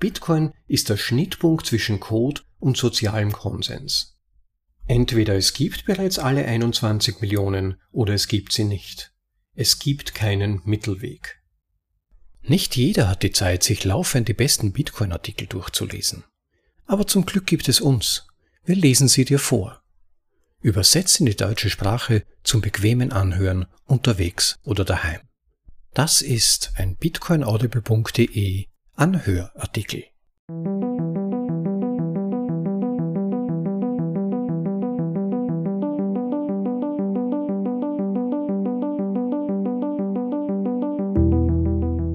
Bitcoin ist der Schnittpunkt zwischen Code und sozialem Konsens. Entweder es gibt bereits alle 21 Millionen oder es gibt sie nicht. Es gibt keinen Mittelweg. Nicht jeder hat die Zeit, sich laufend die besten Bitcoin-Artikel durchzulesen. Aber zum Glück gibt es uns. Wir lesen sie dir vor. Übersetzt in die deutsche Sprache zum bequemen Anhören unterwegs oder daheim. Das ist ein bitcoinaudible.de Anhörartikel.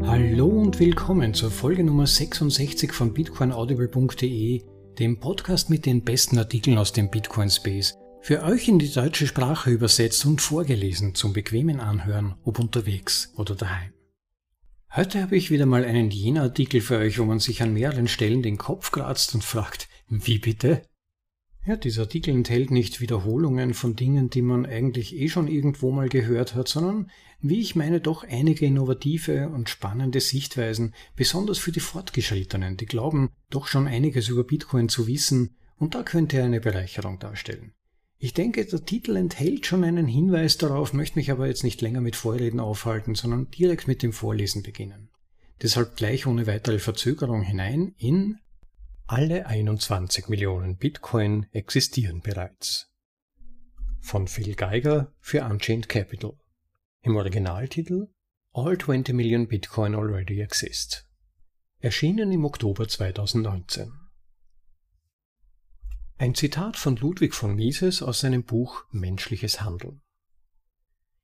Hallo und willkommen zur Folge Nummer 66 von bitcoinaudible.de, dem Podcast mit den besten Artikeln aus dem Bitcoin Space, für euch in die deutsche Sprache übersetzt und vorgelesen zum bequemen Anhören, ob unterwegs oder daheim. Heute habe ich wieder mal einen Jena-Artikel für euch, wo man sich an mehreren Stellen den Kopf kratzt und fragt, wie bitte? Ja, dieser Artikel enthält nicht Wiederholungen von Dingen, die man eigentlich eh schon irgendwo mal gehört hat, sondern, wie ich meine, doch einige innovative und spannende Sichtweisen, besonders für die Fortgeschrittenen, die glauben, doch schon einiges über Bitcoin zu wissen, und da könnte er eine Bereicherung darstellen. Ich denke, der Titel enthält schon einen Hinweis darauf, möchte mich aber jetzt nicht länger mit Vorreden aufhalten, sondern direkt mit dem Vorlesen beginnen. Deshalb gleich ohne weitere Verzögerung hinein in alle 21 Millionen Bitcoin existieren bereits. Von Phil Geiger für Unchained Capital. Im Originaltitel All 20 Million Bitcoin already exist. Erschienen im Oktober 2019. Ein Zitat von Ludwig von Mises aus seinem Buch Menschliches Handeln.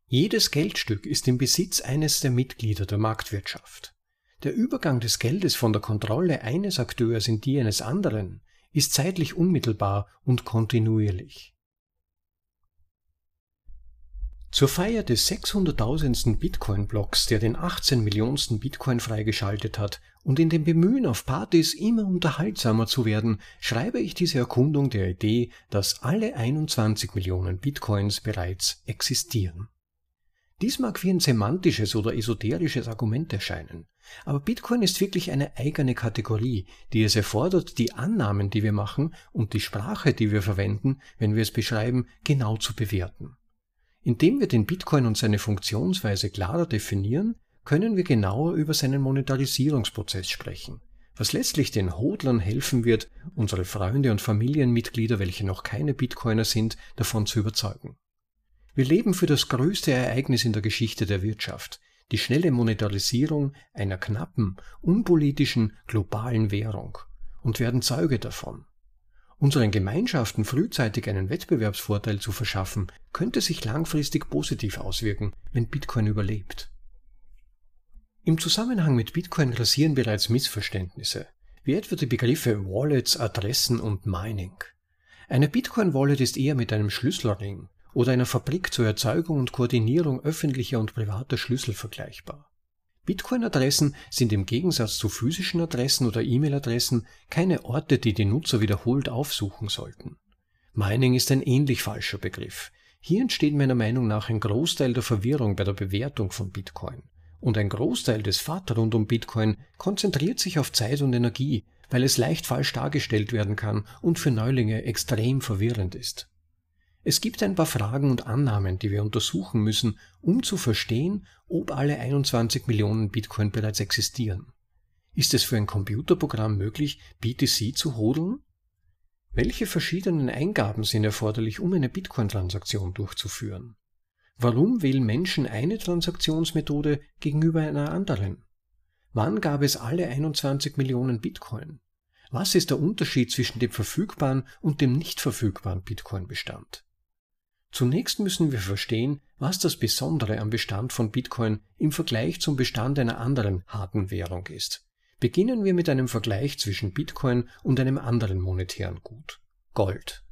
Jedes Geldstück ist im Besitz eines der Mitglieder der Marktwirtschaft. Der Übergang des Geldes von der Kontrolle eines Akteurs in die eines anderen ist zeitlich unmittelbar und kontinuierlich. Zur Feier des 600.000. Bitcoin-Blocks, der den 18 Millionensten Bitcoin freigeschaltet hat, und in dem Bemühen auf Partys immer unterhaltsamer zu werden, schreibe ich diese Erkundung der Idee, dass alle 21 Millionen Bitcoins bereits existieren. Dies mag wie ein semantisches oder esoterisches Argument erscheinen, aber Bitcoin ist wirklich eine eigene Kategorie, die es erfordert, die Annahmen, die wir machen und die Sprache, die wir verwenden, wenn wir es beschreiben, genau zu bewerten. Indem wir den Bitcoin und seine Funktionsweise klarer definieren, können wir genauer über seinen Monetarisierungsprozess sprechen, was letztlich den Hodlern helfen wird, unsere Freunde und Familienmitglieder, welche noch keine Bitcoiner sind, davon zu überzeugen. Wir leben für das größte Ereignis in der Geschichte der Wirtschaft, die schnelle Monetarisierung einer knappen, unpolitischen, globalen Währung und werden Zeuge davon. Unseren Gemeinschaften frühzeitig einen Wettbewerbsvorteil zu verschaffen, könnte sich langfristig positiv auswirken, wenn Bitcoin überlebt. Im Zusammenhang mit Bitcoin grassieren bereits Missverständnisse, wie etwa die Begriffe Wallets, Adressen und Mining. Eine Bitcoin-Wallet ist eher mit einem Schlüsselring oder einer Fabrik zur Erzeugung und Koordinierung öffentlicher und privater Schlüssel vergleichbar. Bitcoin-Adressen sind im Gegensatz zu physischen Adressen oder E-Mail-Adressen keine Orte, die die Nutzer wiederholt aufsuchen sollten. Mining ist ein ähnlich falscher Begriff. Hier entsteht meiner Meinung nach ein Großteil der Verwirrung bei der Bewertung von Bitcoin. Und ein Großteil des FAT rund um Bitcoin konzentriert sich auf Zeit und Energie, weil es leicht falsch dargestellt werden kann und für Neulinge extrem verwirrend ist. Es gibt ein paar Fragen und Annahmen, die wir untersuchen müssen, um zu verstehen, ob alle 21 Millionen Bitcoin bereits existieren. Ist es für ein Computerprogramm möglich, BTC zu hodeln? Welche verschiedenen Eingaben sind erforderlich, um eine Bitcoin-Transaktion durchzuführen? Warum wählen Menschen eine Transaktionsmethode gegenüber einer anderen? Wann gab es alle 21 Millionen Bitcoin? Was ist der Unterschied zwischen dem verfügbaren und dem nicht verfügbaren Bitcoin-Bestand? Zunächst müssen wir verstehen, was das Besondere am Bestand von Bitcoin im Vergleich zum Bestand einer anderen harten Währung ist. Beginnen wir mit einem Vergleich zwischen Bitcoin und einem anderen monetären Gut. Gold.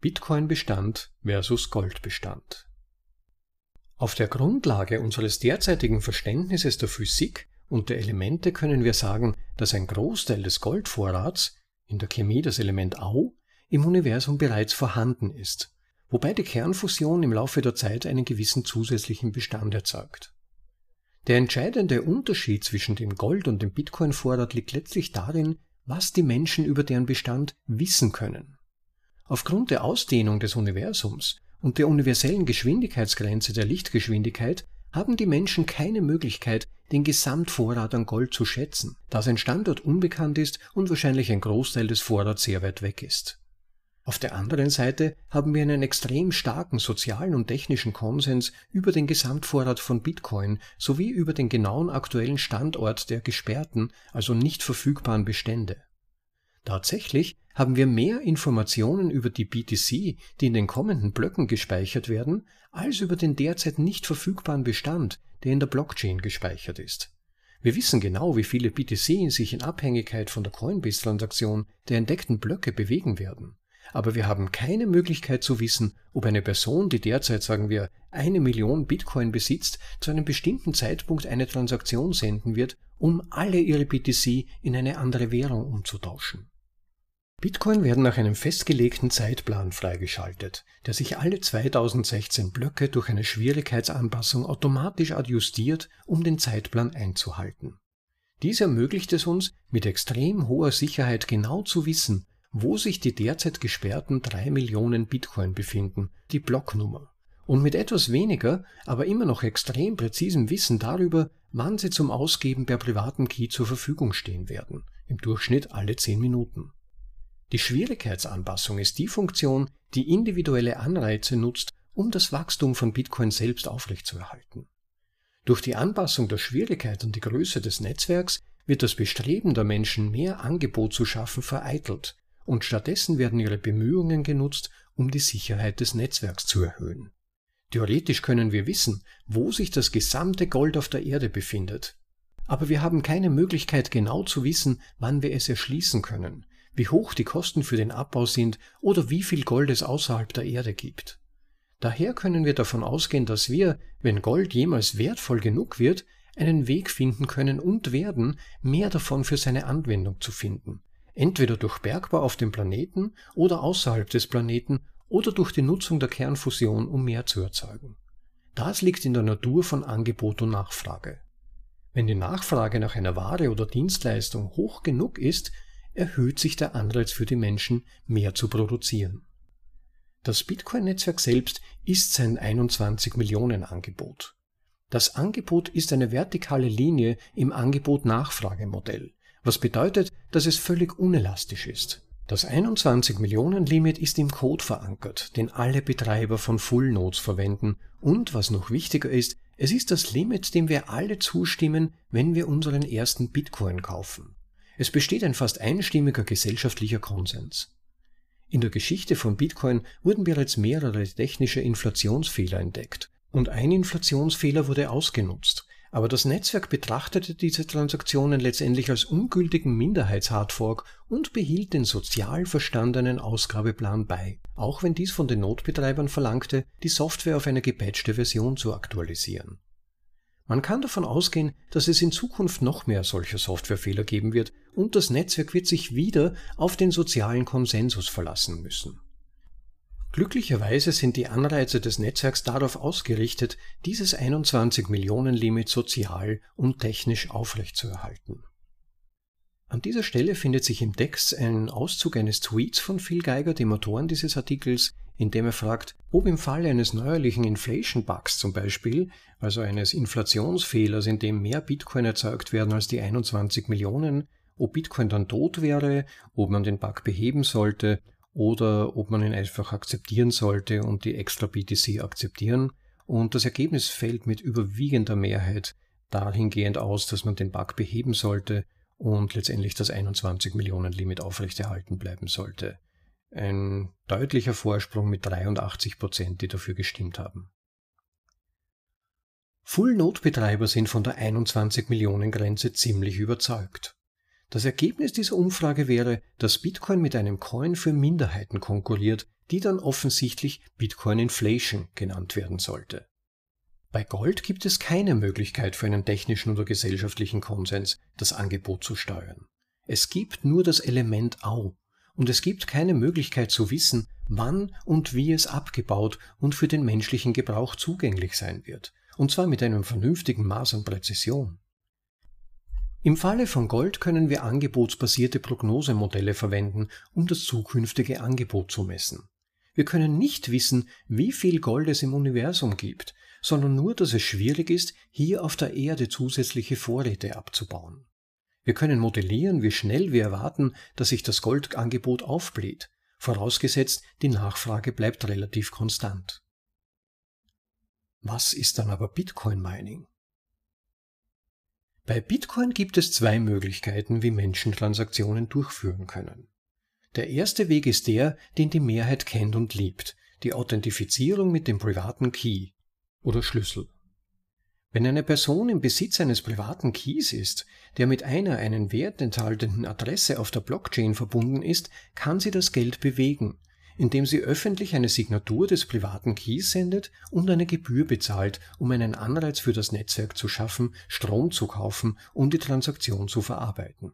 Bitcoin-Bestand versus Goldbestand. Auf der Grundlage unseres derzeitigen Verständnisses der Physik und der Elemente können wir sagen, dass ein Großteil des Goldvorrats, in der Chemie das Element Au, im Universum bereits vorhanden ist wobei die Kernfusion im Laufe der Zeit einen gewissen zusätzlichen Bestand erzeugt. Der entscheidende Unterschied zwischen dem Gold und dem Bitcoin-Vorrat liegt letztlich darin, was die Menschen über deren Bestand wissen können. Aufgrund der Ausdehnung des Universums und der universellen Geschwindigkeitsgrenze der Lichtgeschwindigkeit haben die Menschen keine Möglichkeit, den Gesamtvorrat an Gold zu schätzen, da sein Standort unbekannt ist und wahrscheinlich ein Großteil des Vorrats sehr weit weg ist. Auf der anderen Seite haben wir einen extrem starken sozialen und technischen Konsens über den Gesamtvorrat von Bitcoin sowie über den genauen aktuellen Standort der gesperrten, also nicht verfügbaren Bestände. Tatsächlich haben wir mehr Informationen über die BTC, die in den kommenden Blöcken gespeichert werden, als über den derzeit nicht verfügbaren Bestand, der in der Blockchain gespeichert ist. Wir wissen genau, wie viele BTC sich in Abhängigkeit von der Coinbase-Transaktion der entdeckten Blöcke bewegen werden. Aber wir haben keine Möglichkeit zu wissen, ob eine Person, die derzeit, sagen wir, eine Million Bitcoin besitzt, zu einem bestimmten Zeitpunkt eine Transaktion senden wird, um alle ihre BTC in eine andere Währung umzutauschen. Bitcoin werden nach einem festgelegten Zeitplan freigeschaltet, der sich alle 2016 Blöcke durch eine Schwierigkeitsanpassung automatisch adjustiert, um den Zeitplan einzuhalten. Dies ermöglicht es uns, mit extrem hoher Sicherheit genau zu wissen, wo sich die derzeit gesperrten 3 Millionen Bitcoin befinden, die Blocknummer, und mit etwas weniger, aber immer noch extrem präzisem Wissen darüber, wann sie zum Ausgeben per privatem Key zur Verfügung stehen werden, im Durchschnitt alle 10 Minuten. Die Schwierigkeitsanpassung ist die Funktion, die individuelle Anreize nutzt, um das Wachstum von Bitcoin selbst aufrechtzuerhalten. Durch die Anpassung der Schwierigkeit an die Größe des Netzwerks wird das Bestreben der Menschen, mehr Angebot zu schaffen, vereitelt, und stattdessen werden ihre Bemühungen genutzt, um die Sicherheit des Netzwerks zu erhöhen. Theoretisch können wir wissen, wo sich das gesamte Gold auf der Erde befindet. Aber wir haben keine Möglichkeit genau zu wissen, wann wir es erschließen können, wie hoch die Kosten für den Abbau sind oder wie viel Gold es außerhalb der Erde gibt. Daher können wir davon ausgehen, dass wir, wenn Gold jemals wertvoll genug wird, einen Weg finden können und werden, mehr davon für seine Anwendung zu finden, entweder durch Bergbau auf dem Planeten oder außerhalb des Planeten oder durch die Nutzung der Kernfusion, um mehr zu erzeugen. Das liegt in der Natur von Angebot und Nachfrage. Wenn die Nachfrage nach einer Ware oder Dienstleistung hoch genug ist, erhöht sich der Anreiz für die Menschen, mehr zu produzieren. Das Bitcoin-Netzwerk selbst ist sein 21 Millionen Angebot. Das Angebot ist eine vertikale Linie im Angebot-Nachfrage-Modell, was bedeutet, dass es völlig unelastisch ist. Das 21 Millionen Limit ist im Code verankert, den alle Betreiber von Full Nodes verwenden und, was noch wichtiger ist, es ist das Limit, dem wir alle zustimmen, wenn wir unseren ersten Bitcoin kaufen. Es besteht ein fast einstimmiger gesellschaftlicher Konsens. In der Geschichte von Bitcoin wurden bereits mehrere technische Inflationsfehler entdeckt und ein Inflationsfehler wurde ausgenutzt, aber das Netzwerk betrachtete diese Transaktionen letztendlich als ungültigen Minderheitshardfork und behielt den sozial verstandenen Ausgabeplan bei, auch wenn dies von den Notbetreibern verlangte, die Software auf eine gepatchte Version zu aktualisieren. Man kann davon ausgehen, dass es in Zukunft noch mehr solcher Softwarefehler geben wird und das Netzwerk wird sich wieder auf den sozialen Konsensus verlassen müssen. Glücklicherweise sind die Anreize des Netzwerks darauf ausgerichtet, dieses 21 Millionen Limit sozial und technisch aufrechtzuerhalten. An dieser Stelle findet sich im Text ein Auszug eines Tweets von Phil Geiger, dem Autoren dieses Artikels, in dem er fragt, ob im Falle eines neuerlichen Inflation Bugs zum Beispiel, also eines Inflationsfehlers, in dem mehr Bitcoin erzeugt werden als die 21 Millionen, ob Bitcoin dann tot wäre, ob man den Bug beheben sollte oder ob man ihn einfach akzeptieren sollte und die extra BTC akzeptieren. Und das Ergebnis fällt mit überwiegender Mehrheit dahingehend aus, dass man den Bug beheben sollte und letztendlich das 21 Millionen Limit aufrechterhalten bleiben sollte. Ein deutlicher Vorsprung mit 83 Prozent, die dafür gestimmt haben. Full-Node-Betreiber sind von der 21 Millionen Grenze ziemlich überzeugt. Das Ergebnis dieser Umfrage wäre, dass Bitcoin mit einem Coin für Minderheiten konkurriert, die dann offensichtlich Bitcoin Inflation genannt werden sollte. Bei Gold gibt es keine Möglichkeit für einen technischen oder gesellschaftlichen Konsens, das Angebot zu steuern. Es gibt nur das Element Au, und es gibt keine Möglichkeit zu wissen, wann und wie es abgebaut und für den menschlichen Gebrauch zugänglich sein wird, und zwar mit einem vernünftigen Maß an Präzision. Im Falle von Gold können wir angebotsbasierte Prognosemodelle verwenden, um das zukünftige Angebot zu messen. Wir können nicht wissen, wie viel Gold es im Universum gibt, sondern nur, dass es schwierig ist, hier auf der Erde zusätzliche Vorräte abzubauen. Wir können modellieren, wie schnell wir erwarten, dass sich das Goldangebot aufbläht, vorausgesetzt die Nachfrage bleibt relativ konstant. Was ist dann aber Bitcoin Mining? Bei Bitcoin gibt es zwei Möglichkeiten, wie Menschen Transaktionen durchführen können. Der erste Weg ist der, den die Mehrheit kennt und liebt, die Authentifizierung mit dem privaten Key oder Schlüssel. Wenn eine Person im Besitz eines privaten Keys ist, der mit einer einen Wert enthaltenden Adresse auf der Blockchain verbunden ist, kann sie das Geld bewegen, indem sie öffentlich eine Signatur des privaten Keys sendet und eine Gebühr bezahlt, um einen Anreiz für das Netzwerk zu schaffen, Strom zu kaufen und die Transaktion zu verarbeiten.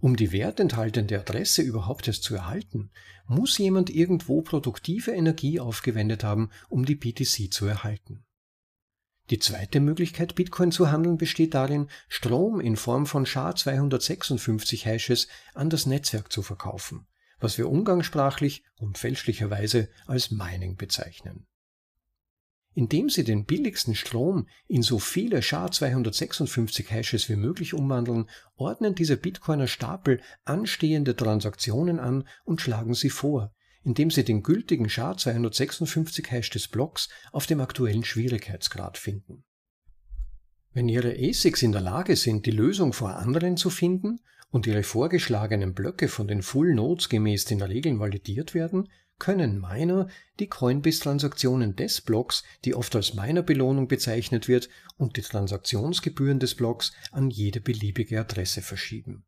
Um die wertenthaltende Adresse überhaupt erst zu erhalten, muss jemand irgendwo produktive Energie aufgewendet haben, um die BTC zu erhalten. Die zweite Möglichkeit, Bitcoin zu handeln, besteht darin, Strom in Form von SHA-256 Hashes an das Netzwerk zu verkaufen, was wir umgangssprachlich und fälschlicherweise als Mining bezeichnen. Indem Sie den billigsten Strom in so viele SHA-256 Hashes wie möglich umwandeln, ordnen diese Bitcoiner Stapel anstehende Transaktionen an und schlagen sie vor, indem Sie den gültigen SHA-256 Hash des Blocks auf dem aktuellen Schwierigkeitsgrad finden. Wenn Ihre ASICs in der Lage sind, die Lösung vor anderen zu finden und ihre vorgeschlagenen Blöcke von den Full Nodes gemäß den Regeln validiert werden, können Miner die Coinbase-Transaktionen des Blocks, die oft als Miner-Belohnung bezeichnet wird, und die Transaktionsgebühren des Blocks an jede beliebige Adresse verschieben.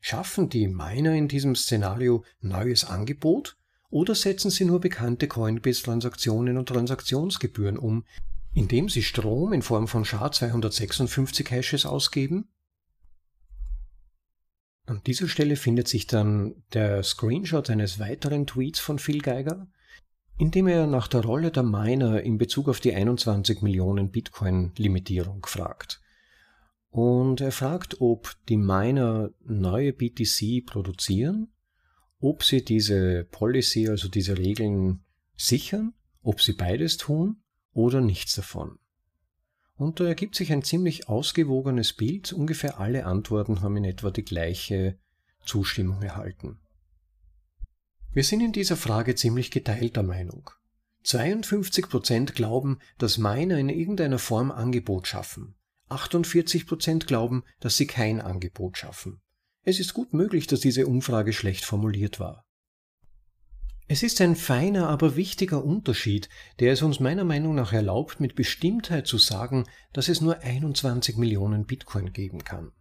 Schaffen die Miner in diesem Szenario neues Angebot oder setzen sie nur bekannte Coinbase-Transaktionen und Transaktionsgebühren um, indem sie Strom in Form von SHA-256 Hashes ausgeben? An dieser Stelle findet sich dann der Screenshot eines weiteren Tweets von Phil Geiger, in dem er nach der Rolle der Miner in Bezug auf die 21 Millionen Bitcoin-Limitierung fragt. Und er fragt, ob die Miner neue BTC produzieren, ob sie diese Policy, also diese Regeln sichern, ob sie beides tun oder nichts davon. Und da ergibt sich ein ziemlich ausgewogenes Bild. Ungefähr alle Antworten haben in etwa die gleiche Zustimmung erhalten. Wir sind in dieser Frage ziemlich geteilter Meinung. 52% glauben, dass Miner in irgendeiner Form Angebot schaffen. 48% glauben, dass sie kein Angebot schaffen. Es ist gut möglich, dass diese Umfrage schlecht formuliert war. Es ist ein feiner, aber wichtiger Unterschied, der es uns meiner Meinung nach erlaubt, mit Bestimmtheit zu sagen, dass es nur 21 Millionen Bitcoin geben kann.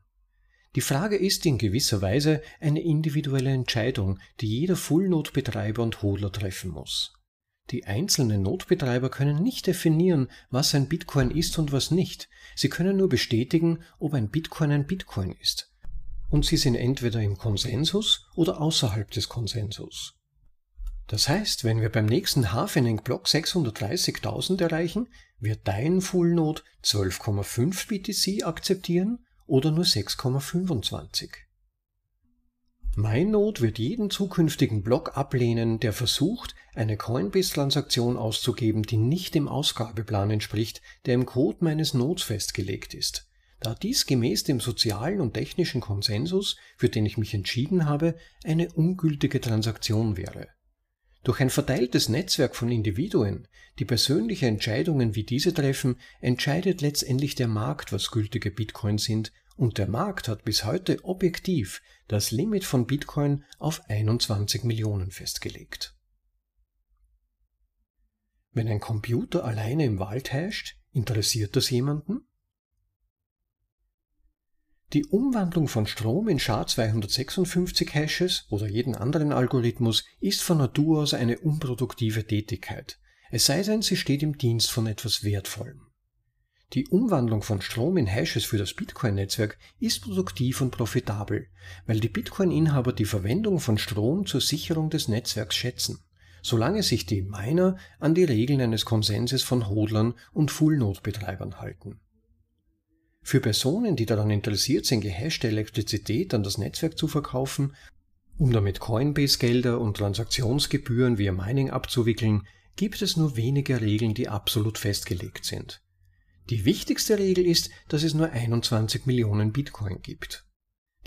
Die Frage ist in gewisser Weise eine individuelle Entscheidung, die jeder Full-Node-Betreiber und Hodler treffen muss. Die einzelnen Notbetreiber können nicht definieren, was ein Bitcoin ist und was nicht. Sie können nur bestätigen, ob ein Bitcoin ein Bitcoin ist. Und sie sind entweder im Konsensus oder außerhalb des Konsensus. Das heißt, wenn wir beim nächsten Hafening-Block 630.000 erreichen, wird dein Full-Node 12,5 BTC akzeptieren oder nur 6,25. Mein Node wird jeden zukünftigen Block ablehnen, der versucht, eine Coinbase-Transaktion auszugeben, die nicht dem Ausgabeplan entspricht, der im Code meines Nodes festgelegt ist. Da dies gemäß dem sozialen und technischen Konsensus, für den ich mich entschieden habe, eine ungültige Transaktion wäre. Durch ein verteiltes Netzwerk von Individuen, die persönliche Entscheidungen wie diese treffen, entscheidet letztendlich der Markt, was gültige Bitcoin sind, und der Markt hat bis heute objektiv das Limit von Bitcoin auf 21 Millionen festgelegt. Wenn ein Computer alleine im Wald herrscht, interessiert das jemanden? Die Umwandlung von Strom in SHA-256 Hashes oder jeden anderen Algorithmus ist von Natur aus eine unproduktive Tätigkeit, es sei denn, sie steht im Dienst von etwas Wertvollem. Die Umwandlung von Strom in Hashes für das Bitcoin-Netzwerk ist produktiv und profitabel, weil die Bitcoin-Inhaber die Verwendung von Strom zur Sicherung des Netzwerks schätzen. solange sich die Miner an die Regeln eines Konsenses von Hodlern und Full-Node-Betreibern halten. Für Personen, die daran interessiert sind, gehashte Elektrizität an das Netzwerk zu verkaufen, um damit Coinbase-Gelder und Transaktionsgebühren via Mining abzuwickeln, gibt es nur wenige Regeln, die absolut festgelegt sind. Die wichtigste Regel ist, dass es nur 21 Millionen Bitcoin gibt.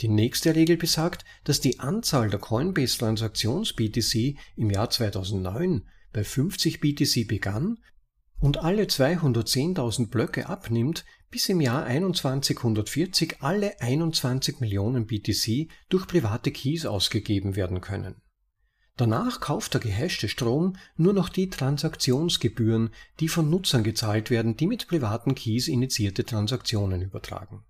Die nächste Regel besagt, dass die Anzahl der Coinbase Transaktions BTC im Jahr 2009 bei 50 BTC begann und alle 210.000 Blöcke abnimmt, bis im Jahr 2140 alle 21 Millionen BTC durch private Keys ausgegeben werden können. Danach kauft der gehashte Strom nur noch die Transaktionsgebühren, die von Nutzern gezahlt werden, die mit privaten Keys initiierte Transaktionen übertragen.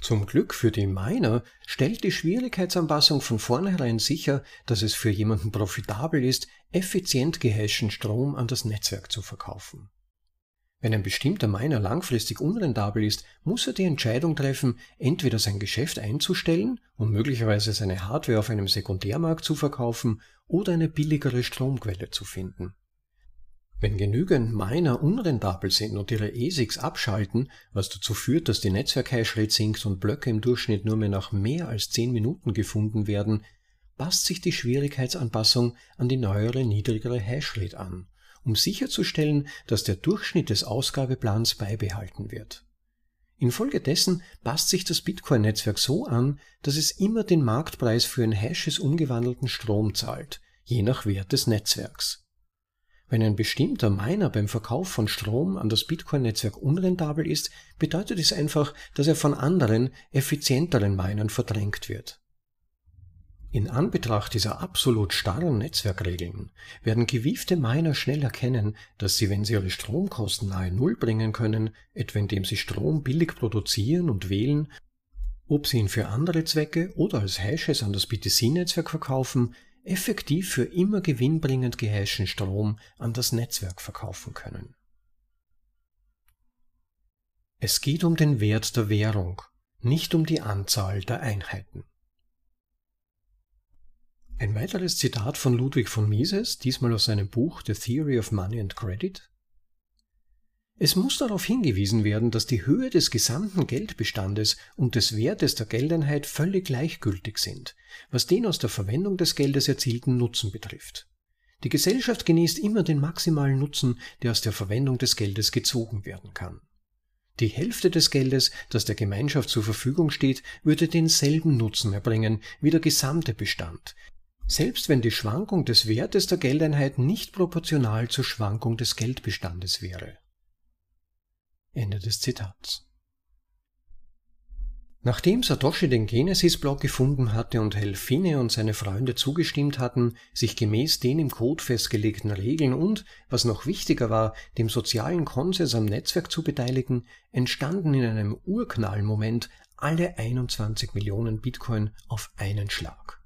Zum Glück für die Miner stellt die Schwierigkeitsanpassung von vornherein sicher, dass es für jemanden profitabel ist, effizient gehashten Strom an das Netzwerk zu verkaufen. Wenn ein bestimmter Miner langfristig unrentabel ist, muss er die Entscheidung treffen, entweder sein Geschäft einzustellen und möglicherweise seine Hardware auf einem Sekundärmarkt zu verkaufen oder eine billigere Stromquelle zu finden. Wenn genügend Miner unrentabel sind und ihre ASICs abschalten, was dazu führt, dass die Netzwerk-Hashrate sinkt und Blöcke im Durchschnitt nur mehr nach mehr als 10 Minuten gefunden werden, passt sich die Schwierigkeitsanpassung an die neuere niedrigere Hashrate an um sicherzustellen, dass der Durchschnitt des Ausgabeplans beibehalten wird. Infolgedessen passt sich das Bitcoin-Netzwerk so an, dass es immer den Marktpreis für ein Hashes umgewandelten Strom zahlt, je nach Wert des Netzwerks. Wenn ein bestimmter Miner beim Verkauf von Strom an das Bitcoin-Netzwerk unrentabel ist, bedeutet es einfach, dass er von anderen, effizienteren Minern verdrängt wird. In Anbetracht dieser absolut starren Netzwerkregeln werden gewiefte Miner schnell erkennen, dass sie, wenn sie ihre Stromkosten nahe Null bringen können, etwa indem sie Strom billig produzieren und wählen, ob sie ihn für andere Zwecke oder als Hashes an das BTC-Netzwerk verkaufen, effektiv für immer gewinnbringend gehashten Strom an das Netzwerk verkaufen können. Es geht um den Wert der Währung, nicht um die Anzahl der Einheiten. Ein weiteres Zitat von Ludwig von Mises, diesmal aus seinem Buch The Theory of Money and Credit. Es muss darauf hingewiesen werden, dass die Höhe des gesamten Geldbestandes und des Wertes der Geldeinheit völlig gleichgültig sind, was den aus der Verwendung des Geldes erzielten Nutzen betrifft. Die Gesellschaft genießt immer den maximalen Nutzen, der aus der Verwendung des Geldes gezogen werden kann. Die Hälfte des Geldes, das der Gemeinschaft zur Verfügung steht, würde denselben Nutzen erbringen wie der gesamte Bestand, selbst wenn die Schwankung des Wertes der Geldeinheit nicht proportional zur Schwankung des Geldbestandes wäre. Ende des Zitats. Nachdem Satoshi den Genesis-Block gefunden hatte und Helfine und seine Freunde zugestimmt hatten, sich gemäß den im Code festgelegten Regeln und, was noch wichtiger war, dem sozialen Konsens am Netzwerk zu beteiligen, entstanden in einem Urknallmoment alle 21 Millionen Bitcoin auf einen Schlag.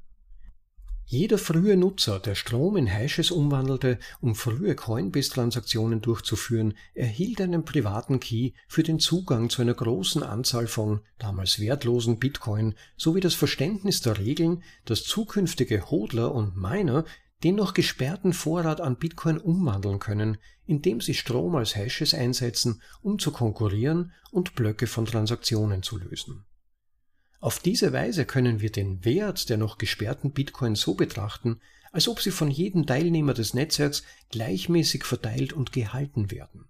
Jeder frühe Nutzer, der Strom in Hashes umwandelte, um frühe Coinbase-Transaktionen durchzuführen, erhielt einen privaten Key für den Zugang zu einer großen Anzahl von damals wertlosen Bitcoin sowie das Verständnis der Regeln, dass zukünftige Hodler und Miner den noch gesperrten Vorrat an Bitcoin umwandeln können, indem sie Strom als Hashes einsetzen, um zu konkurrieren und Blöcke von Transaktionen zu lösen. Auf diese Weise können wir den Wert der noch gesperrten Bitcoin so betrachten, als ob sie von jedem Teilnehmer des Netzwerks gleichmäßig verteilt und gehalten werden.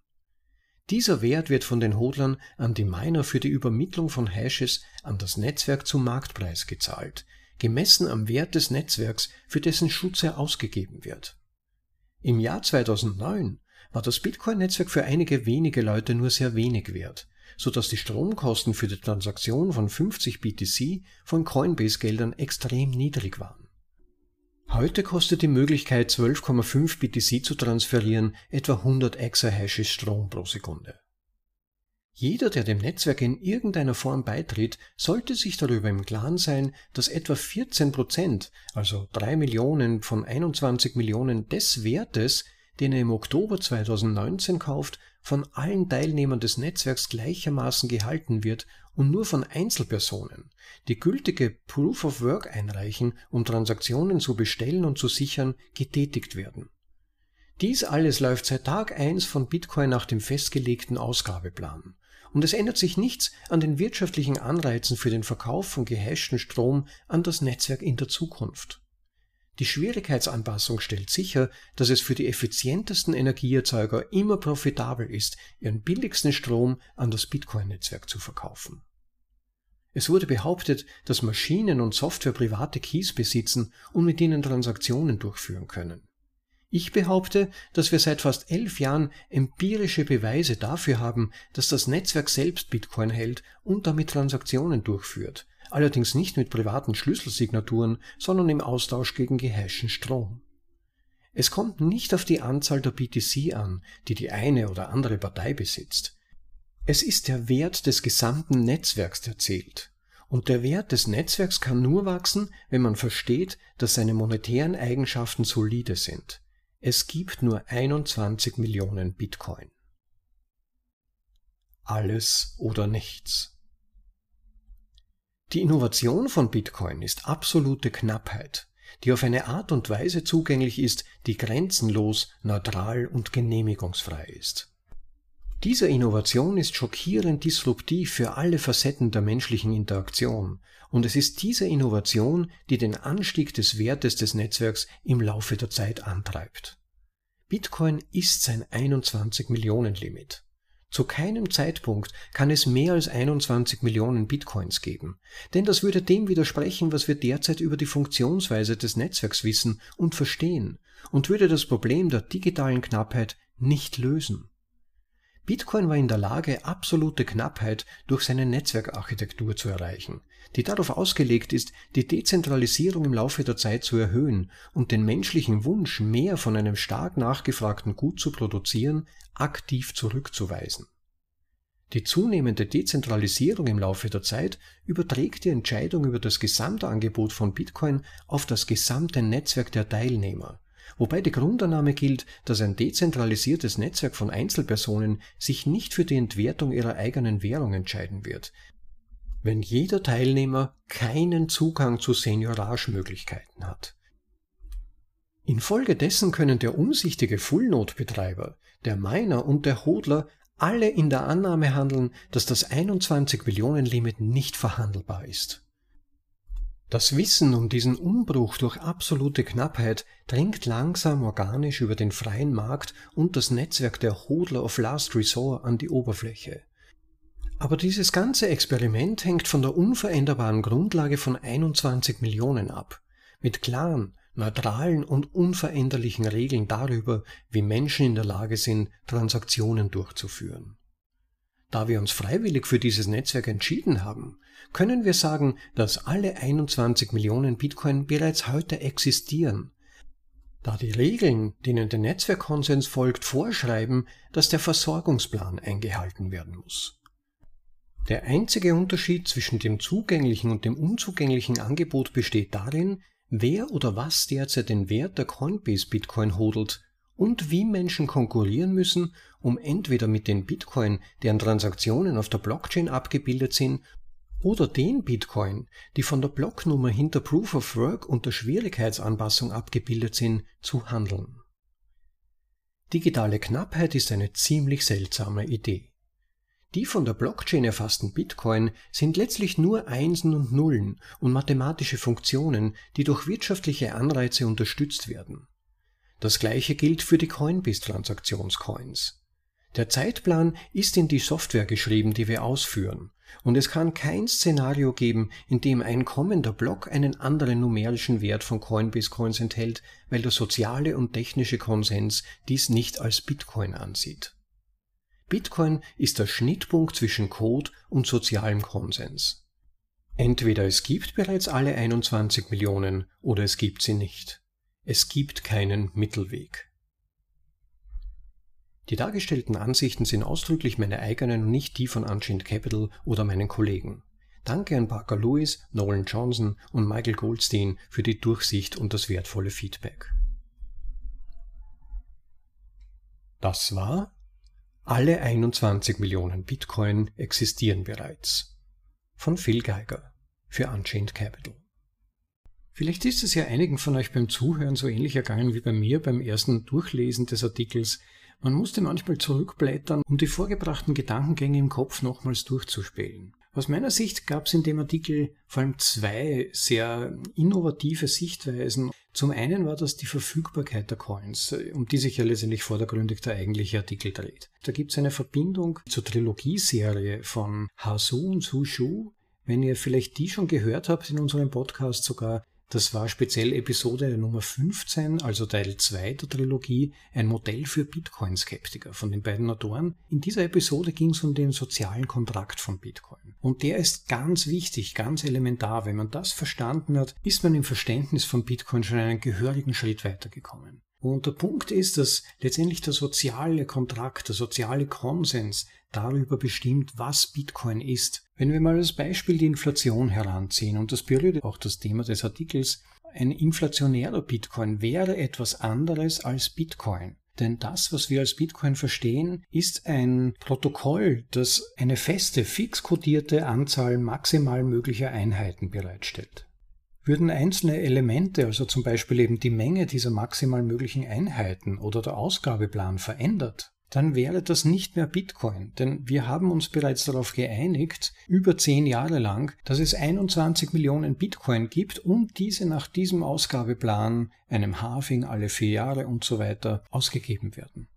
Dieser Wert wird von den Hodlern an die Miner für die Übermittlung von Hashes an das Netzwerk zum Marktpreis gezahlt, gemessen am Wert des Netzwerks, für dessen Schutz er ausgegeben wird. Im Jahr 2009 war das Bitcoin-Netzwerk für einige wenige Leute nur sehr wenig wert, so dass die Stromkosten für die Transaktion von 50 BTC von Coinbase-Geldern extrem niedrig waren. Heute kostet die Möglichkeit 12,5 BTC zu transferieren etwa 100 Exahashes Strom pro Sekunde. Jeder, der dem Netzwerk in irgendeiner Form beitritt, sollte sich darüber im Klaren sein, dass etwa 14 Prozent, also 3 Millionen von 21 Millionen des Wertes, den er im Oktober 2019 kauft, von allen Teilnehmern des Netzwerks gleichermaßen gehalten wird und nur von Einzelpersonen, die gültige Proof of Work einreichen, um Transaktionen zu bestellen und zu sichern, getätigt werden. Dies alles läuft seit Tag 1 von Bitcoin nach dem festgelegten Ausgabeplan. Und es ändert sich nichts an den wirtschaftlichen Anreizen für den Verkauf von gehashten Strom an das Netzwerk in der Zukunft. Die Schwierigkeitsanpassung stellt sicher, dass es für die effizientesten Energieerzeuger immer profitabel ist, ihren billigsten Strom an das Bitcoin-Netzwerk zu verkaufen. Es wurde behauptet, dass Maschinen und Software private Keys besitzen und mit ihnen Transaktionen durchführen können. Ich behaupte, dass wir seit fast elf Jahren empirische Beweise dafür haben, dass das Netzwerk selbst Bitcoin hält und damit Transaktionen durchführt, allerdings nicht mit privaten Schlüsselsignaturen, sondern im Austausch gegen gehashten Strom. Es kommt nicht auf die Anzahl der BTC an, die die eine oder andere Partei besitzt. Es ist der Wert des gesamten Netzwerks, der zählt. Und der Wert des Netzwerks kann nur wachsen, wenn man versteht, dass seine monetären Eigenschaften solide sind. Es gibt nur 21 Millionen Bitcoin. Alles oder nichts. Die Innovation von Bitcoin ist absolute Knappheit, die auf eine Art und Weise zugänglich ist, die grenzenlos, neutral und genehmigungsfrei ist. Diese Innovation ist schockierend disruptiv für alle Facetten der menschlichen Interaktion und es ist diese Innovation, die den Anstieg des Wertes des Netzwerks im Laufe der Zeit antreibt. Bitcoin ist sein 21 Millionen Limit. Zu keinem Zeitpunkt kann es mehr als 21 Millionen Bitcoins geben, denn das würde dem widersprechen, was wir derzeit über die Funktionsweise des Netzwerks wissen und verstehen und würde das Problem der digitalen Knappheit nicht lösen. Bitcoin war in der Lage, absolute Knappheit durch seine Netzwerkarchitektur zu erreichen, die darauf ausgelegt ist, die Dezentralisierung im Laufe der Zeit zu erhöhen und den menschlichen Wunsch, mehr von einem stark nachgefragten Gut zu produzieren, aktiv zurückzuweisen. Die zunehmende Dezentralisierung im Laufe der Zeit überträgt die Entscheidung über das Gesamtangebot von Bitcoin auf das gesamte Netzwerk der Teilnehmer wobei die Grundannahme gilt, dass ein dezentralisiertes Netzwerk von Einzelpersonen sich nicht für die Entwertung ihrer eigenen Währung entscheiden wird, wenn jeder Teilnehmer keinen Zugang zu Seniorage-Möglichkeiten hat. Infolgedessen können der umsichtige Fullnode-Betreiber, der Miner und der Hodler alle in der Annahme handeln, dass das 21 Millionen Limit nicht verhandelbar ist. Das Wissen um diesen Umbruch durch absolute Knappheit dringt langsam organisch über den freien Markt und das Netzwerk der Hodler of Last Resort an die Oberfläche. Aber dieses ganze Experiment hängt von der unveränderbaren Grundlage von 21 Millionen ab, mit klaren, neutralen und unveränderlichen Regeln darüber, wie Menschen in der Lage sind, Transaktionen durchzuführen. Da wir uns freiwillig für dieses Netzwerk entschieden haben, können wir sagen, dass alle 21 Millionen Bitcoin bereits heute existieren, da die Regeln, denen der Netzwerkkonsens folgt, vorschreiben, dass der Versorgungsplan eingehalten werden muss. Der einzige Unterschied zwischen dem zugänglichen und dem unzugänglichen Angebot besteht darin, wer oder was derzeit den Wert der Coinbase Bitcoin hodelt und wie Menschen konkurrieren müssen, um entweder mit den Bitcoin, deren Transaktionen auf der Blockchain abgebildet sind, oder den Bitcoin, die von der Blocknummer hinter Proof of Work und der Schwierigkeitsanpassung abgebildet sind, zu handeln. Digitale Knappheit ist eine ziemlich seltsame Idee. Die von der Blockchain erfassten Bitcoin sind letztlich nur Einsen und Nullen und mathematische Funktionen, die durch wirtschaftliche Anreize unterstützt werden. Das gleiche gilt für die Coinbase-Transaktionscoins. Der Zeitplan ist in die Software geschrieben, die wir ausführen, und es kann kein Szenario geben, in dem ein kommender Block einen anderen numerischen Wert von Coinbase Coins enthält, weil der soziale und technische Konsens dies nicht als Bitcoin ansieht. Bitcoin ist der Schnittpunkt zwischen Code und sozialem Konsens. Entweder es gibt bereits alle 21 Millionen oder es gibt sie nicht. Es gibt keinen Mittelweg. Die dargestellten Ansichten sind ausdrücklich meine eigenen und nicht die von Unchained Capital oder meinen Kollegen. Danke an Parker Lewis, Nolan Johnson und Michael Goldstein für die Durchsicht und das wertvolle Feedback. Das war alle 21 Millionen Bitcoin existieren bereits. von Phil Geiger für Unchained Capital. Vielleicht ist es ja einigen von euch beim Zuhören so ähnlich ergangen wie bei mir beim ersten Durchlesen des Artikels. Man musste manchmal zurückblättern, um die vorgebrachten Gedankengänge im Kopf nochmals durchzuspielen. Aus meiner Sicht gab es in dem Artikel vor allem zwei sehr innovative Sichtweisen. Zum einen war das die Verfügbarkeit der Coins, um die sich ja letztendlich vordergründig der eigentliche Artikel dreht. Da gibt es eine Verbindung zur Trilogieserie von Hasu und Su Shu. Wenn ihr vielleicht die schon gehört habt in unserem Podcast sogar, das war speziell Episode Nummer 15, also Teil 2 der Trilogie, ein Modell für Bitcoin-Skeptiker von den beiden Autoren. In dieser Episode ging es um den sozialen Kontrakt von Bitcoin. Und der ist ganz wichtig, ganz elementar. Wenn man das verstanden hat, ist man im Verständnis von Bitcoin schon einen gehörigen Schritt weitergekommen. Und der Punkt ist, dass letztendlich der soziale Kontrakt, der soziale Konsens darüber bestimmt, was Bitcoin ist. Wenn wir mal als Beispiel die Inflation heranziehen, und das berührt auch das Thema des Artikels, ein inflationärer Bitcoin wäre etwas anderes als Bitcoin. Denn das, was wir als Bitcoin verstehen, ist ein Protokoll, das eine feste, fix kodierte Anzahl maximal möglicher Einheiten bereitstellt. Würden einzelne Elemente, also zum Beispiel eben die Menge dieser maximal möglichen Einheiten oder der Ausgabeplan verändert, dann wäre das nicht mehr Bitcoin. Denn wir haben uns bereits darauf geeinigt, über zehn Jahre lang, dass es 21 Millionen Bitcoin gibt und diese nach diesem Ausgabeplan, einem Halving alle vier Jahre und so weiter, ausgegeben werden.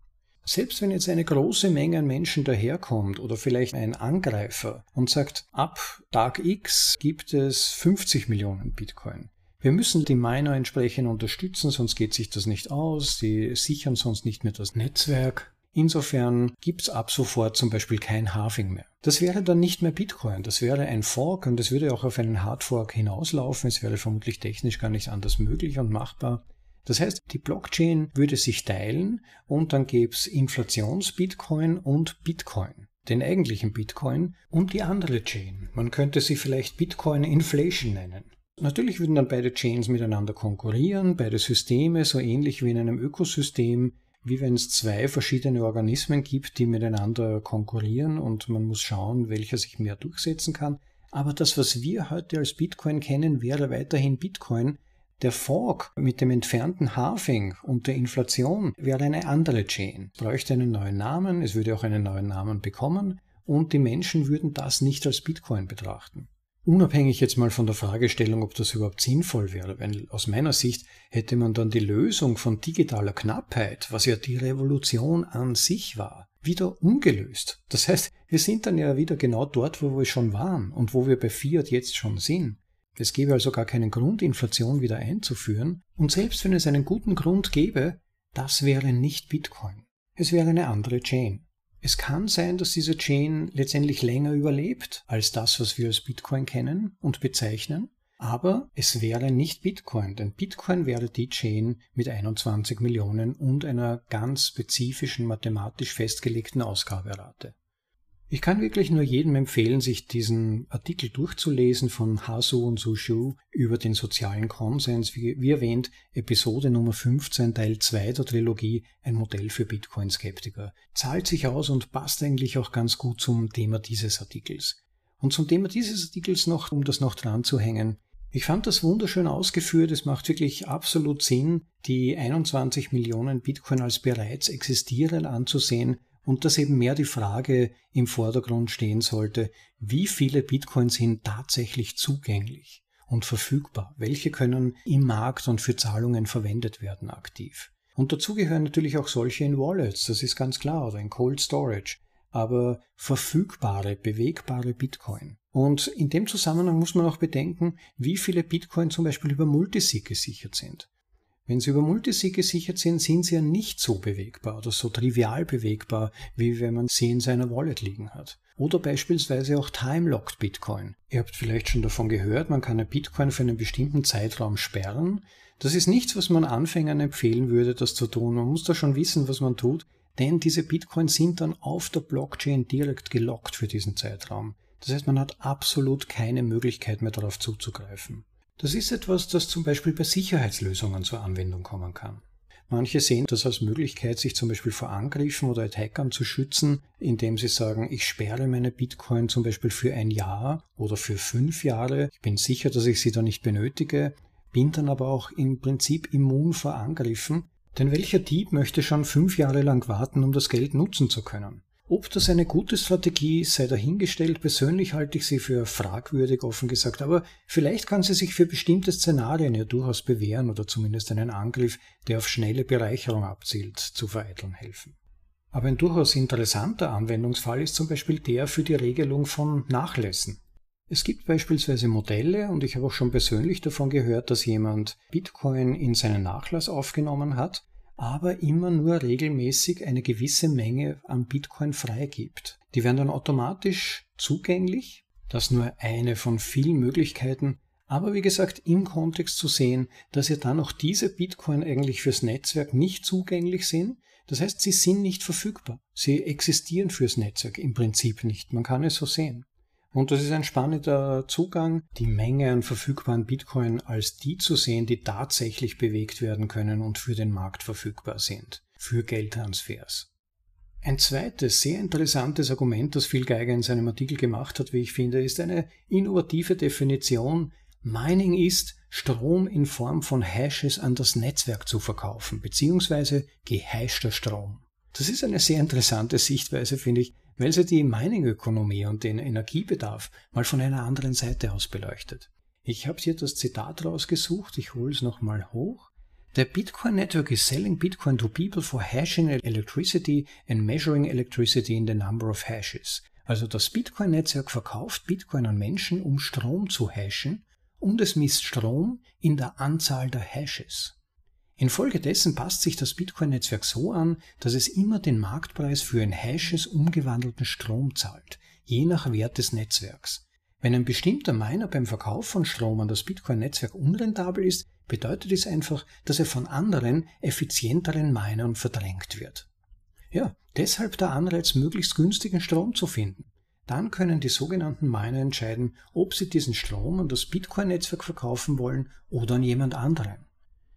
Selbst wenn jetzt eine große Menge an Menschen daherkommt oder vielleicht ein Angreifer und sagt, ab Tag X gibt es 50 Millionen Bitcoin. Wir müssen die Miner entsprechend unterstützen, sonst geht sich das nicht aus. Sie sichern sonst nicht mehr das Netzwerk. Insofern gibt es ab sofort zum Beispiel kein Halving mehr. Das wäre dann nicht mehr Bitcoin, das wäre ein Fork und es würde auch auf einen Hardfork hinauslaufen. Es wäre vermutlich technisch gar nicht anders möglich und machbar. Das heißt, die Blockchain würde sich teilen und dann gäbe es Inflations-Bitcoin und Bitcoin, den eigentlichen Bitcoin und die andere Chain. Man könnte sie vielleicht Bitcoin Inflation nennen. Natürlich würden dann beide Chains miteinander konkurrieren, beide Systeme so ähnlich wie in einem Ökosystem, wie wenn es zwei verschiedene Organismen gibt, die miteinander konkurrieren und man muss schauen, welcher sich mehr durchsetzen kann. Aber das, was wir heute als Bitcoin kennen, wäre weiterhin Bitcoin, der Fork mit dem entfernten Halving und der Inflation wäre eine andere Chain. Es bräuchte einen neuen Namen, es würde auch einen neuen Namen bekommen und die Menschen würden das nicht als Bitcoin betrachten. Unabhängig jetzt mal von der Fragestellung, ob das überhaupt sinnvoll wäre, weil aus meiner Sicht hätte man dann die Lösung von digitaler Knappheit, was ja die Revolution an sich war, wieder ungelöst. Das heißt, wir sind dann ja wieder genau dort, wo wir schon waren und wo wir bei Fiat jetzt schon sind. Es gäbe also gar keinen Grund, Inflation wieder einzuführen, und selbst wenn es einen guten Grund gäbe, das wäre nicht Bitcoin. Es wäre eine andere Chain. Es kann sein, dass diese Chain letztendlich länger überlebt als das, was wir als Bitcoin kennen und bezeichnen, aber es wäre nicht Bitcoin, denn Bitcoin wäre die Chain mit 21 Millionen und einer ganz spezifischen mathematisch festgelegten Ausgaberate. Ich kann wirklich nur jedem empfehlen, sich diesen Artikel durchzulesen von Hasu und Sushu über den sozialen Konsens, wie, wie erwähnt, Episode Nummer 15, Teil 2 der Trilogie, ein Modell für Bitcoin-Skeptiker. Zahlt sich aus und passt eigentlich auch ganz gut zum Thema dieses Artikels. Und zum Thema dieses Artikels noch, um das noch dran zu hängen, ich fand das wunderschön ausgeführt. Es macht wirklich absolut Sinn, die 21 Millionen Bitcoin als bereits existierend anzusehen und dass eben mehr die Frage im Vordergrund stehen sollte, wie viele Bitcoins sind tatsächlich zugänglich und verfügbar, welche können im Markt und für Zahlungen verwendet werden aktiv. Und dazu gehören natürlich auch solche in Wallets, das ist ganz klar, oder in Cold Storage, aber verfügbare, bewegbare Bitcoin. Und in dem Zusammenhang muss man auch bedenken, wie viele Bitcoin zum Beispiel über Multisig gesichert sind. Wenn sie über Multisig gesichert sind, sind sie ja nicht so bewegbar oder so trivial bewegbar, wie wenn man sie in seiner Wallet liegen hat. Oder beispielsweise auch Time-Locked Bitcoin. Ihr habt vielleicht schon davon gehört, man kann ein Bitcoin für einen bestimmten Zeitraum sperren. Das ist nichts, was man Anfängern empfehlen würde, das zu tun. Man muss da schon wissen, was man tut, denn diese Bitcoins sind dann auf der Blockchain direkt gelockt für diesen Zeitraum. Das heißt, man hat absolut keine Möglichkeit mehr darauf zuzugreifen. Das ist etwas, das zum Beispiel bei Sicherheitslösungen zur Anwendung kommen kann. Manche sehen das als Möglichkeit, sich zum Beispiel vor Angriffen oder Attackern zu schützen, indem sie sagen, ich sperre meine Bitcoin zum Beispiel für ein Jahr oder für fünf Jahre. Ich bin sicher, dass ich sie da nicht benötige, bin dann aber auch im Prinzip immun vor Angriffen. Denn welcher Dieb möchte schon fünf Jahre lang warten, um das Geld nutzen zu können? Ob das eine gute Strategie ist, sei dahingestellt. Persönlich halte ich sie für fragwürdig, offen gesagt, aber vielleicht kann sie sich für bestimmte Szenarien ja durchaus bewähren oder zumindest einen Angriff, der auf schnelle Bereicherung abzielt, zu vereiteln helfen. Aber ein durchaus interessanter Anwendungsfall ist zum Beispiel der für die Regelung von Nachlässen. Es gibt beispielsweise Modelle, und ich habe auch schon persönlich davon gehört, dass jemand Bitcoin in seinen Nachlass aufgenommen hat aber immer nur regelmäßig eine gewisse Menge an Bitcoin freigibt. Die werden dann automatisch zugänglich. Das nur eine von vielen Möglichkeiten. Aber wie gesagt, im Kontext zu sehen, dass ja dann auch diese Bitcoin eigentlich fürs Netzwerk nicht zugänglich sind. Das heißt, sie sind nicht verfügbar. Sie existieren fürs Netzwerk im Prinzip nicht. Man kann es so sehen. Und das ist ein spannender Zugang, die Menge an verfügbaren Bitcoin als die zu sehen, die tatsächlich bewegt werden können und für den Markt verfügbar sind, für Geldtransfers. Ein zweites sehr interessantes Argument, das Phil Geiger in seinem Artikel gemacht hat, wie ich finde, ist eine innovative Definition. Mining ist, Strom in Form von Hashes an das Netzwerk zu verkaufen, beziehungsweise gehashter Strom. Das ist eine sehr interessante Sichtweise, finde ich, weil sie die Mining-Ökonomie und den Energiebedarf mal von einer anderen Seite aus beleuchtet. Ich habe hier das Zitat rausgesucht, ich hole es nochmal hoch. The Bitcoin network is selling Bitcoin to people for hashing electricity and measuring electricity in the number of hashes. Also das Bitcoin-Netzwerk verkauft Bitcoin an Menschen, um Strom zu hashen und es misst Strom in der Anzahl der Hashes. Infolgedessen passt sich das Bitcoin-Netzwerk so an, dass es immer den Marktpreis für in Hashes umgewandelten Strom zahlt, je nach Wert des Netzwerks. Wenn ein bestimmter Miner beim Verkauf von Strom an das Bitcoin-Netzwerk unrentabel ist, bedeutet dies einfach, dass er von anderen, effizienteren Minern verdrängt wird. Ja, deshalb der Anreiz, möglichst günstigen Strom zu finden. Dann können die sogenannten Miner entscheiden, ob sie diesen Strom an das Bitcoin-Netzwerk verkaufen wollen oder an jemand anderen.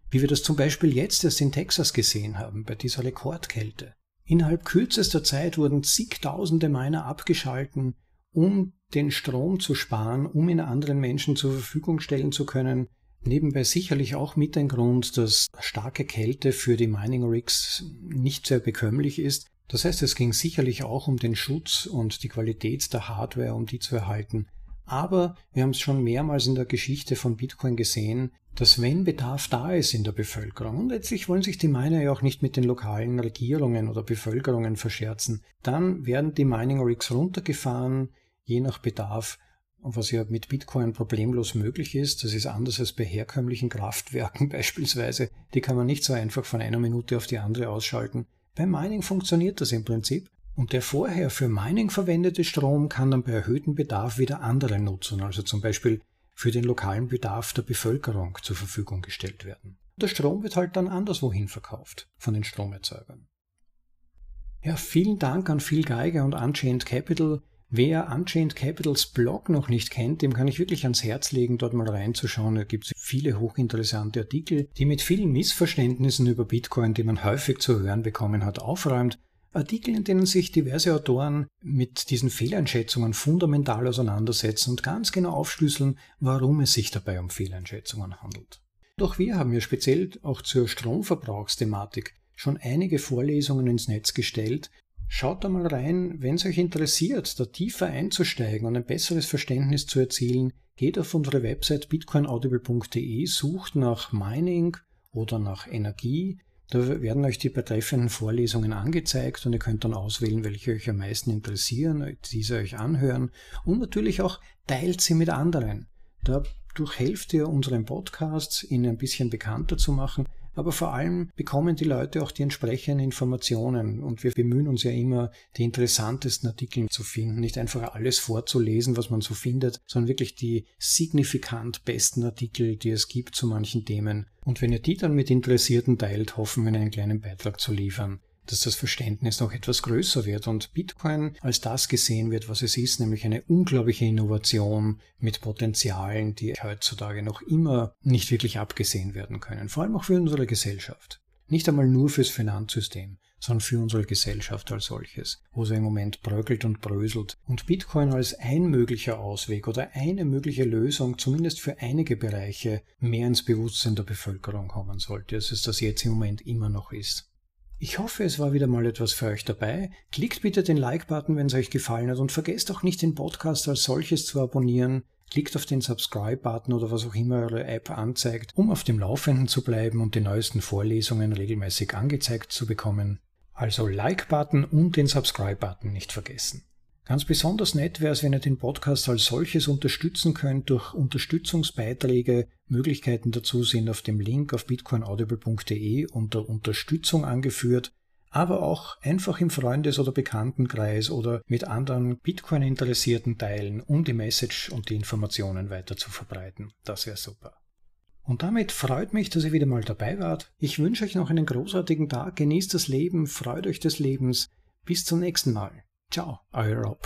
Wie wir das zum Beispiel jetzt erst in Texas gesehen haben, bei dieser Rekordkälte. Innerhalb kürzester Zeit wurden zigtausende Miner abgeschalten, um den Strom zu sparen, um ihn anderen Menschen zur Verfügung stellen zu können. Nebenbei sicherlich auch mit ein Grund, dass starke Kälte für die Mining Rigs nicht sehr bekömmlich ist. Das heißt, es ging sicherlich auch um den Schutz und die Qualität der Hardware, um die zu erhalten. Aber wir haben es schon mehrmals in der Geschichte von Bitcoin gesehen, dass wenn Bedarf da ist in der Bevölkerung, und letztlich wollen sich die Miner ja auch nicht mit den lokalen Regierungen oder Bevölkerungen verscherzen, dann werden die Mining Rigs runtergefahren, je nach Bedarf, was ja mit Bitcoin problemlos möglich ist. Das ist anders als bei herkömmlichen Kraftwerken beispielsweise. Die kann man nicht so einfach von einer Minute auf die andere ausschalten. Beim Mining funktioniert das im Prinzip. Und der vorher für Mining verwendete Strom kann dann bei erhöhtem Bedarf wieder anderen nutzen, also zum Beispiel für den lokalen Bedarf der Bevölkerung zur Verfügung gestellt werden. Der Strom wird halt dann anderswohin verkauft von den Stromerzeugern. Ja, vielen Dank an Phil Geiger und Unchained Capital. Wer Unchained Capitals Blog noch nicht kennt, dem kann ich wirklich ans Herz legen, dort mal reinzuschauen. Da gibt es viele hochinteressante Artikel, die mit vielen Missverständnissen über Bitcoin, die man häufig zu hören bekommen hat, aufräumt Artikel, in denen sich diverse Autoren mit diesen Fehleinschätzungen fundamental auseinandersetzen und ganz genau aufschlüsseln, warum es sich dabei um Fehleinschätzungen handelt. Doch wir haben ja speziell auch zur Stromverbrauchsthematik schon einige Vorlesungen ins Netz gestellt. Schaut da mal rein, wenn es euch interessiert, da tiefer einzusteigen und ein besseres Verständnis zu erzielen, geht auf unsere Website bitcoinaudible.de, sucht nach Mining oder nach Energie da werden euch die betreffenden Vorlesungen angezeigt und ihr könnt dann auswählen, welche euch am meisten interessieren, diese euch anhören und natürlich auch teilt sie mit anderen. Dadurch helft ihr unseren Podcasts, ihn ein bisschen bekannter zu machen, aber vor allem bekommen die Leute auch die entsprechenden Informationen. Und wir bemühen uns ja immer, die interessantesten Artikel zu finden, nicht einfach alles vorzulesen, was man so findet, sondern wirklich die signifikant besten Artikel, die es gibt zu manchen Themen. Und wenn ihr die dann mit Interessierten teilt, hoffen wir einen kleinen Beitrag zu liefern dass das Verständnis noch etwas größer wird und Bitcoin als das gesehen wird, was es ist, nämlich eine unglaubliche Innovation mit Potenzialen, die heutzutage noch immer nicht wirklich abgesehen werden können, vor allem auch für unsere Gesellschaft. Nicht einmal nur fürs Finanzsystem, sondern für unsere Gesellschaft als solches, wo sie im Moment bröckelt und bröselt. Und Bitcoin als ein möglicher Ausweg oder eine mögliche Lösung, zumindest für einige Bereiche, mehr ins Bewusstsein der Bevölkerung kommen sollte, als es das jetzt im Moment immer noch ist. Ich hoffe, es war wieder mal etwas für euch dabei. Klickt bitte den Like-Button, wenn es euch gefallen hat und vergesst auch nicht den Podcast als solches zu abonnieren. Klickt auf den Subscribe-Button oder was auch immer eure App anzeigt, um auf dem Laufenden zu bleiben und die neuesten Vorlesungen regelmäßig angezeigt zu bekommen. Also Like-Button und den Subscribe-Button nicht vergessen. Ganz besonders nett wäre es, wenn ihr den Podcast als solches unterstützen könnt durch Unterstützungsbeiträge. Möglichkeiten dazu sind auf dem Link auf bitcoinaudible.de unter Unterstützung angeführt, aber auch einfach im Freundes- oder Bekanntenkreis oder mit anderen Bitcoin-Interessierten teilen, um die Message und die Informationen weiter zu verbreiten. Das wäre super. Und damit freut mich, dass ihr wieder mal dabei wart. Ich wünsche euch noch einen großartigen Tag, genießt das Leben, freut euch des Lebens. Bis zum nächsten Mal. Ciao, euer Rob.